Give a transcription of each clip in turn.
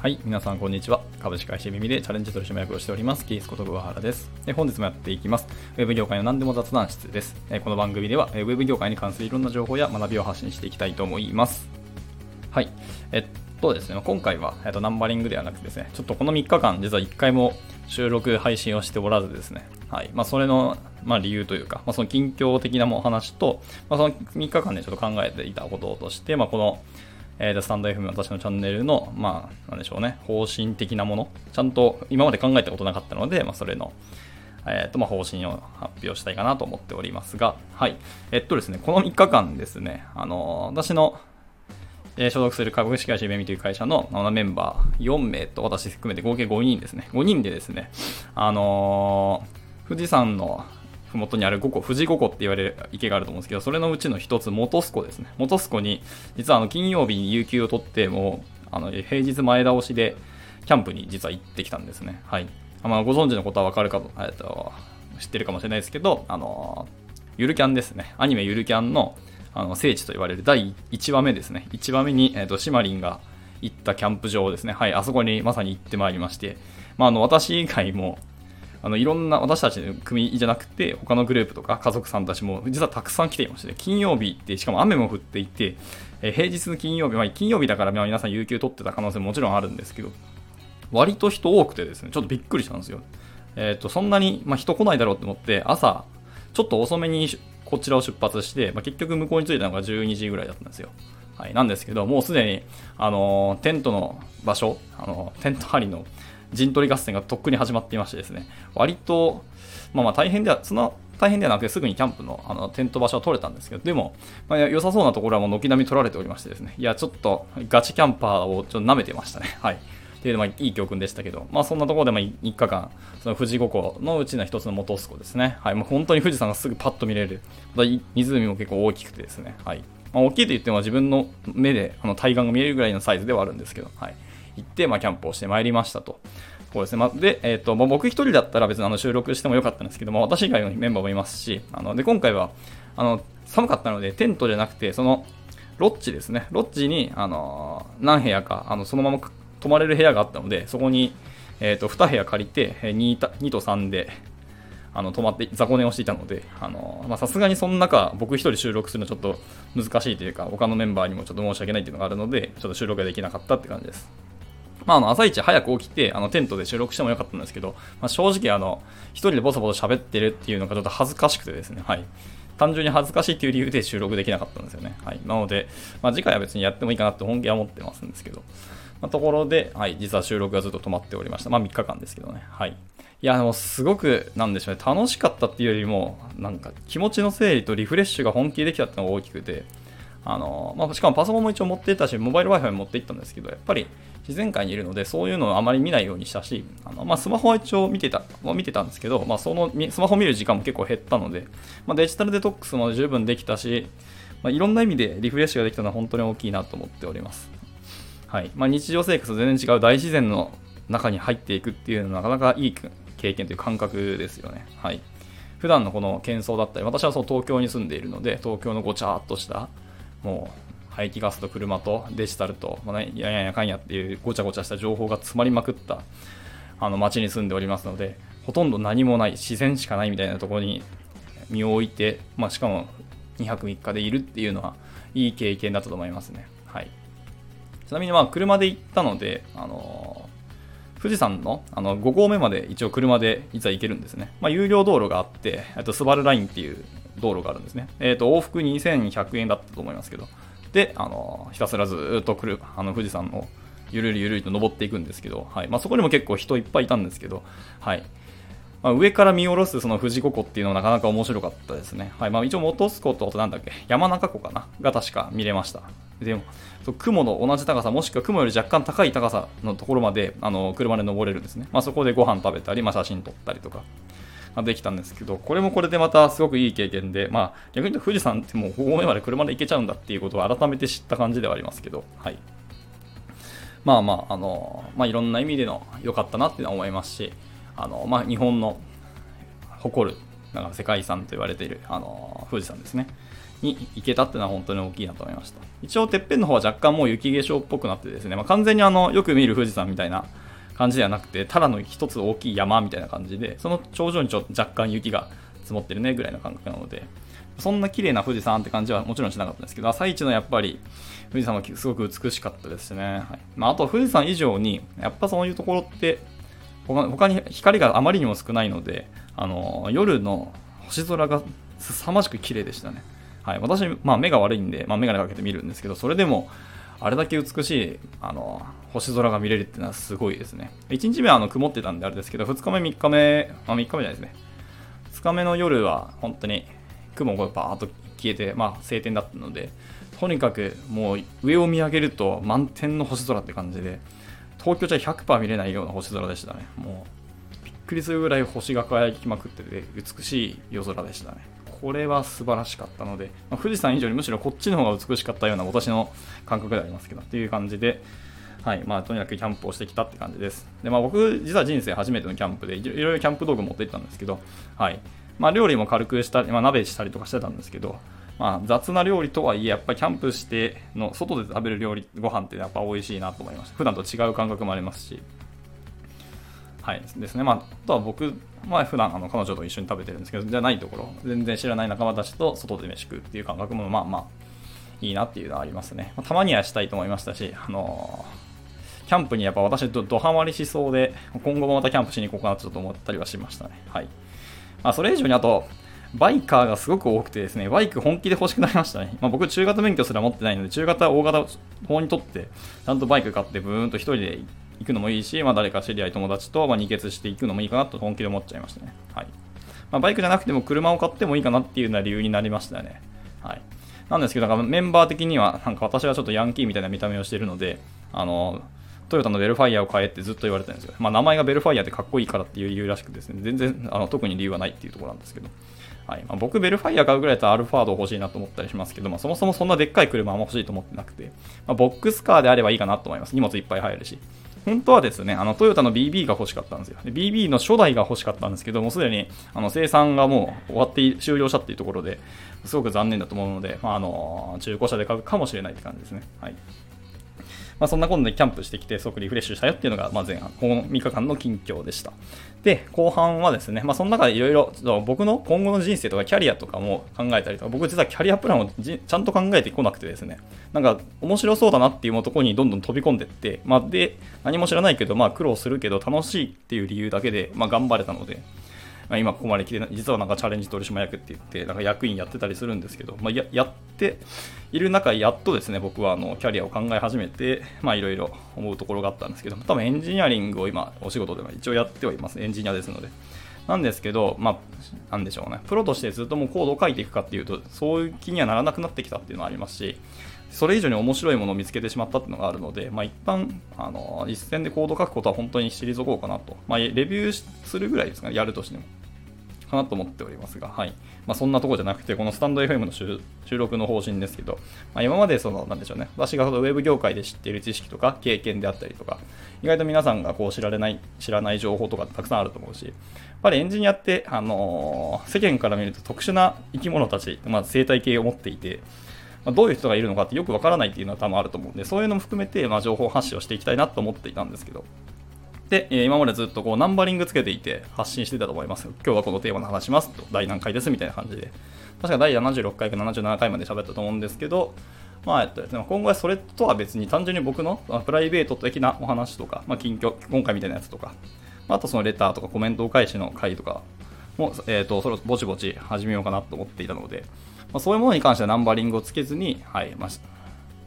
はい、皆さんこんにちは。株式会社耳でチャレンジ取締役をしております、キースこと桑原です。本日もやっていきます。ウェブ業界の何でも雑談室です。この番組では、ウェブ業界に関するいろんな情報や学びを発信していきたいと思います。はい。えっとですね、今回は、えっと、ナンバリングではなくですね、ちょっとこの3日間、実は1回も収録、配信をしておらずですね、はい。まあ、それの、まあ、理由というか、まあ、その近況的なお話と、まあ、その3日間でちょっと考えていたこととして、まあ、この、えー、スタンド FM 私のチャンネルの、まあ、なんでしょうね、方針的なもの、ちゃんと今まで考えたことなかったので、まあ、それの、えっ、ー、と、まあ、方針を発表したいかなと思っておりますが、はい。えっとですね、この3日間ですね、あの私の、えー、所属する株式会社イベミという会社のメンバー4名と私含めて合計5人ですね。5人でですね、あの、富士山のふもとにある5個、富士五湖って言われる池があると思うんですけど、それのうちの一つ、本栖湖ですね。本栖湖に、実はあの金曜日に有給を取って、も、あの、平日前倒しで、キャンプに実は行ってきたんですね。はい。まあ、ご存知のことはわかるかと、えっと、知ってるかもしれないですけど、あの、ゆるキャンですね。アニメゆるキャンの、あの、聖地と言われる第1話目ですね。1話目に、えっと、シマリンが行ったキャンプ場ですね。はい。あそこにまさに行ってまいりまして、まあ、あの、私以外も、あのいろんな私たちの組じゃなくて他のグループとか家族さんたちも実はたくさん来ていまして金曜日ってしかも雨も降っていて、え平日の金曜日、まあ、金曜日だから皆さん有給取ってた可能性ももちろんあるんですけど割と人多くてですねちょっとびっくりしたんですよ。え、ー、とそんなに、まあ、人来ないだろうと思って朝ちょっと遅めにこちらを出発して、まあ、結局向こうに着いたのが12時ぐらいだったんですよ。はい、なんですけど、もうすでに、あのテントの場所、あのテント張りの陣取り合戦がとっくに始まっていましてですね、割と、まあまあ大変では、その大変ではなくてすぐにキャンプのあのテント場所は取れたんですけど、でも、まあ、良さそうなところはもう軒並み取られておりましてですね、いや、ちょっとガチキャンパーをちょっと舐めてましたね。はい。っていうのはいい教訓でしたけど、まあそんなところでま3日間、その富士五湖のうちの一つの元栖湖ですね。はい。もう本当に富士山がすぐパッと見れる。湖も結構大きくてですね。はい。まあ、大きいと言っても自分の目であの対岸が見えるぐらいのサイズではあるんですけど、はい。行って、まあ、キャンプをしてまいりましたと。こうですね。まあ、で、えっ、ー、と、ま、僕一人だったら別にあの収録してもよかったんですけども、私以外のメンバーもいますし、あの、で、今回は、あの、寒かったので、テントじゃなくて、その、ロッジですね。ロッジに、あの、何部屋か、あの、そのまま泊まれる部屋があったので、そこに、えっ、ー、と、2部屋借りて、2, 2と3で、あの、泊まって、雑魚寝をしていたので、あの、ま、さすがにその中、僕一人収録するのちょっと難しいというか、他のメンバーにもちょっと申し訳ないっていうのがあるので、ちょっと収録ができなかったって感じです。まあ、あの朝一早く起きてあのテントで収録してもよかったんですけど、まあ、正直あの一人でボソボソ喋ってるっていうのがちょっと恥ずかしくてですね、はい、単純に恥ずかしいっていう理由で収録できなかったんですよね、はい、なので、まあ、次回は別にやってもいいかなって本気は思ってますんですけど、まあ、ところで、はい、実は収録がずっと止まっておりました。まあ3日間ですけどね。はい。いや、でもすごく、なんでしょうね、楽しかったっていうよりも、なんか気持ちの整理とリフレッシュが本気でできたっていうのが大きくて、あのまあ、しかもパソコンも一応持っていったし、モバイル Wi-Fi も持っていったんですけど、やっぱり自然界にいるので、そういうのをあまり見ないようにしたし、あのまあ、スマホは一応見てた、まあ、見てたんですけど、まあ、そのスマホ見る時間も結構減ったので、まあ、デジタルデトックスも十分できたし、まあ、いろんな意味でリフレッシュができたのは本当に大きいなと思っております。はいまあ、日常生活と全然違う大自然の中に入っていくっていうのはなかなかいい経験という感覚ですよね。はい。普段のこの喧騒だったり、私はそう東京に住んでいるので、東京のごちゃっとした、もう排気ガスと車とデジタルと、まあね、やややかんやっていうごちゃごちゃした情報が詰まりまくったあの街に住んでおりますので、ほとんど何もない、自然しかないみたいなところに身を置いて、まあ、しかも2泊3日でいるっていうのは、いい経験だったと思いますね。はい。ちなみにまあ車で行ったので、あのー、富士山のあの5合目まで一応車でいざ行けるんですね。まあ、有料道路があって、とスバルラインっていう道路があるんですね。えっ、ー、と、往復2100円だったと思いますけど、で、あのひたすらずっと来るあの富士山のゆるりゆるりと登っていくんですけど、はいまあ、そこにも結構人いっぱいいたんですけど、はいまあ、上から見下ろすその富士五湖っていうのはなかなか面白かったですね。はいまあ、一応、本栖湖と、なんだっけ、山中湖かな？が確か見れました。でも、そう雲の同じ高さ、もしくは雲より若干高い高さのところまであの車で登れるんですね。まあ、そこでご飯食べたり、まあ、写真撮ったりとか、できたんですけど、これもこれでまたすごくいい経験で、まあ、逆に言うと富士山ってもう5合目まで車で行けちゃうんだっていうことを改めて知った感じではありますけど、はい。まあまあ、あの、まあ、いろんな意味での良かったなってのは思いますし、あの、まあ、日本の誇る、なんか世界遺産と言われている、あの、富士山ですね。に行けたっていうのは本当に大きいなと思いました。一応、てっぺんの方は若干もう雪化粧っぽくなってですね、まあ、完全にあの、よく見る富士山みたいな感じではなくて、ただの一つ大きい山みたいな感じで、その頂上にちょっと若干雪が積もってるねぐらいの感覚なので、そんな綺麗な富士山って感じはもちろんしなかったんですけど、朝一のやっぱり富士山はすごく美しかったですね。はいまあ、あと富士山以上に、やっぱそういうところって他、他に光があまりにも少ないので、あの夜の星空が凄まじく綺麗でしたね。はい、私、まあ、目が悪いんで、まあ、眼鏡かけて見るんですけど、それでも、あれだけ美しいあの星空が見れるっていうのはすごいですね。1日目はあの曇ってたんであれですけど、2日目、3日目、あ3日目じゃないですね。2日目の夜は本当に雲がバーッと消えて、まあ、晴天だったので、とにかくもう上を見上げると満天の星空って感じで、東京じゃ100%見れないような星空でしたね。もうびっくりするぐらい星が輝きまくってて、美しい夜空でしたね。これは素晴らしかったので、まあ、富士山以上にむしろこっちの方が美しかったような私の感覚でありますけど、っていう感じで、はいまあ、とにかくキャンプをしてきたって感じです。で、まあ、僕、実は人生初めてのキャンプで、いろいろキャンプ道具持って行ったんですけど、はいまあ、料理も軽くしたり、まあ、鍋したりとかしてたんですけど、まあ、雑な料理とはいえ、やっぱりキャンプしての外で食べる料理、ご飯ってやっぱ美味しいなと思いました。普段と違う感覚もありますし、はいですね。まあ、あとは僕、まあ、普段あの彼女と一緒に食べてるんですけど、じゃないところ、全然知らない仲間たちと外で飯食うっていう感覚も、まあまあ、いいなっていうのはありますね。まあ、たまにはしたいと思いましたし、あのー、キャンプにやっぱ私ど、どハマりしそうで、今後もまたキャンプしに行こうかなとちょっと思ったりはしましたね。はい。まあ、それ以上にあと、バイカーがすごく多くてですね、バイク本気で欲しくなりましたね。まあ、僕、中型免許すら持ってないので、中型、大型法にとって、ちゃんとバイク買って、ブーンと一人で行っ行くのもいいし、まあ、誰か知り合い友達とま二血していくのもいいかなと本気で思っちゃいましたね。はいまあ、バイクじゃなくても車を買ってもいいかなっていうような理由になりましたね。はい、なんですけど、なんかメンバー的には、なんか私はちょっとヤンキーみたいな見た目をしているので、あの、トヨタのベルファイアを買えってずっと言われてるんですよ。まあ、名前がベルファイアってかっこいいからっていう理由らしくですね、全然あの特に理由はないっていうところなんですけど。はいまあ、僕、ベルファイア買うぐらいだったらアルファード欲しいなと思ったりしますけど、まあ、そもそもそんなでっかい車は欲しいと思ってなくて、まあ、ボックスカーであればいいかなと思います。荷物いっぱい入るし。本当はですね、あのトヨタの BB が欲しかったんですよ。BB の初代が欲しかったんですけど、もうすでにあの生産がもう終わって終了したっていうところですごく残念だと思うので、まあ、あの中古車で買うかもしれないって感じですね。はいまあ、そんなことでキャンプしてきて、即リフレッシュしたよっていうのが、まあ、前半、この3日間の近況でした。で、後半はですね、まあ、その中でいろいろ、僕の今後の人生とかキャリアとかも考えたりとか、僕実はキャリアプランをちゃんと考えてこなくてですね、なんか面白そうだなっていうところにどんどん飛び込んでって、まあ、で、何も知らないけど、まあ、苦労するけど楽しいっていう理由だけで、まあ、頑張れたので、まあ、今ここまで来て、実はなんかチャレンジ取締役って言って、なんか役員やってたりするんですけど、まあ、ややっている中、やっとですね、僕はあのキャリアを考え始めて、まあいろいろ思うところがあったんですけど、多分エンジニアリングを今、お仕事では一応やってはいます。エンジニアですので。なんですけど、まあ、なんでしょうね。プロとしてずっともうコードを書いていくかっていうと、そういう気にはならなくなってきたっていうのはありますし、それ以上に面白いものを見つけてしまったっていうのがあるので、まあ、一旦、あの、一戦でコード書くことは本当に退こうかなと。まあ、レビューするぐらいですかね、やるとしても。かなと思っておりますが、はい。まあ、そんなとこじゃなくて、このスタンド FM の収録の方針ですけど、まあ、今までその、なんでしょうね、私がそのウェブ業界で知っている知識とか経験であったりとか、意外と皆さんがこう知られない、知らない情報とかたくさんあると思うし、やっぱりエンジニアって、あのー、世間から見ると特殊な生き物たち、まあ、生態系を持っていて、ま、どういう人がいるのかってよくわからないっていうのは多分あると思うんで、そういうのも含めて、ま、情報発信をしていきたいなと思っていたんですけど、で、え今までずっとこうナンバリングつけていて発信してたと思います。今日はこのテーマの話しますと、第何回ですみたいな感じで。確か第76回か77回まで喋ったと思うんですけど、まあえっと今後はそれとは別に単純に僕のプライベート的なお話とか、まあ、近況、今回みたいなやつとか、あとそのレターとかコメントを返しの回とかも、えっ、ー、と、それをぼちぼち始めようかなと思っていたので、まあ、そういうものに関してはナンバリングをつけずに、はい、まあ、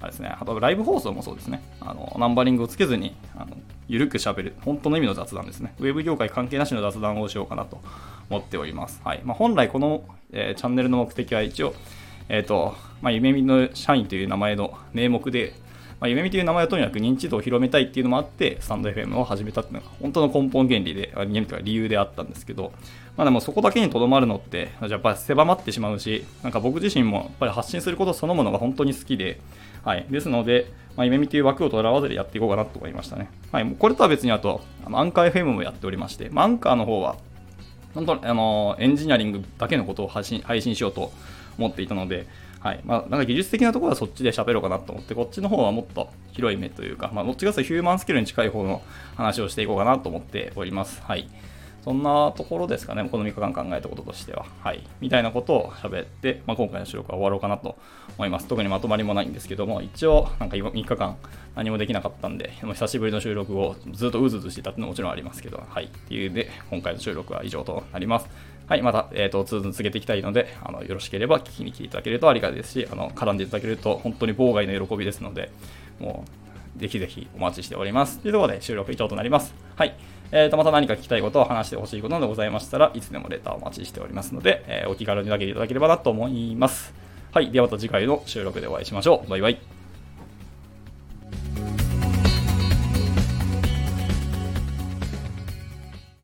あれですね、あとライブ放送もそうですね、あのナンバリングをつけずに、あのゆるくしゃべる、本当の意味の雑談ですね。ウェブ業界関係なしの雑談をしようかなと思っております。はいまあ、本来この、えー、チャンネルの目的は一応、えっ、ー、と、まあ、夢見の社員という名前の名目で、まあ、夢見という名前をとにかく認知度を広めたいっていうのもあって、スタンド FM を始めたっていうのが本当の根本原理で、原理というか理由であったんですけど、まあでもそこだけにとどまるのって、やっぱり狭まってしまうし、なんか僕自身もやっぱり発信することそのものが本当に好きで、はい。ですので、まあ、夢見という枠をとらわずでやっていこうかなと思いましたね。はい。これとは別にあと、あのアンカー FM もやっておりまして、まあ、アンカーの方は、本当あのエンジニアリングだけのことを配信配信しようと思っていたので、はいまあ、なんか技術的なところはそっちで喋ろうかなと思って、こっちの方はもっと広い目というか、まあ、どっちかというとヒューマンスキルに近い方の話をしていこうかなと思っております。はい。そんなところですかね、この3日間考えたこととしては。はい。みたいなことを喋って、まあ、今回の収録は終わろうかなと思います。特にまとまりもないんですけども、一応、なんか3日間何もできなかったんで、もう久しぶりの収録をずっとうずうずしてたってのももちろんありますけど、はい。っていうで、今回の収録は以上となります。はい、また、えっ、ー、と、続けていきたいので、あの、よろしければ聞きに来ていただけるとありがたいですし、あの、絡んでいただけると本当に妨害の喜びですので、もう、ぜひぜひお待ちしております。というところで収録以上となります。はい。えー、とまた何か聞きたいことを話してほしいことなどございましたらいつでもレターお待ちしておりますので、えー、お気軽に投げていただければなと思います。はい。ではまた次回の収録でお会いしましょう。バイバイ。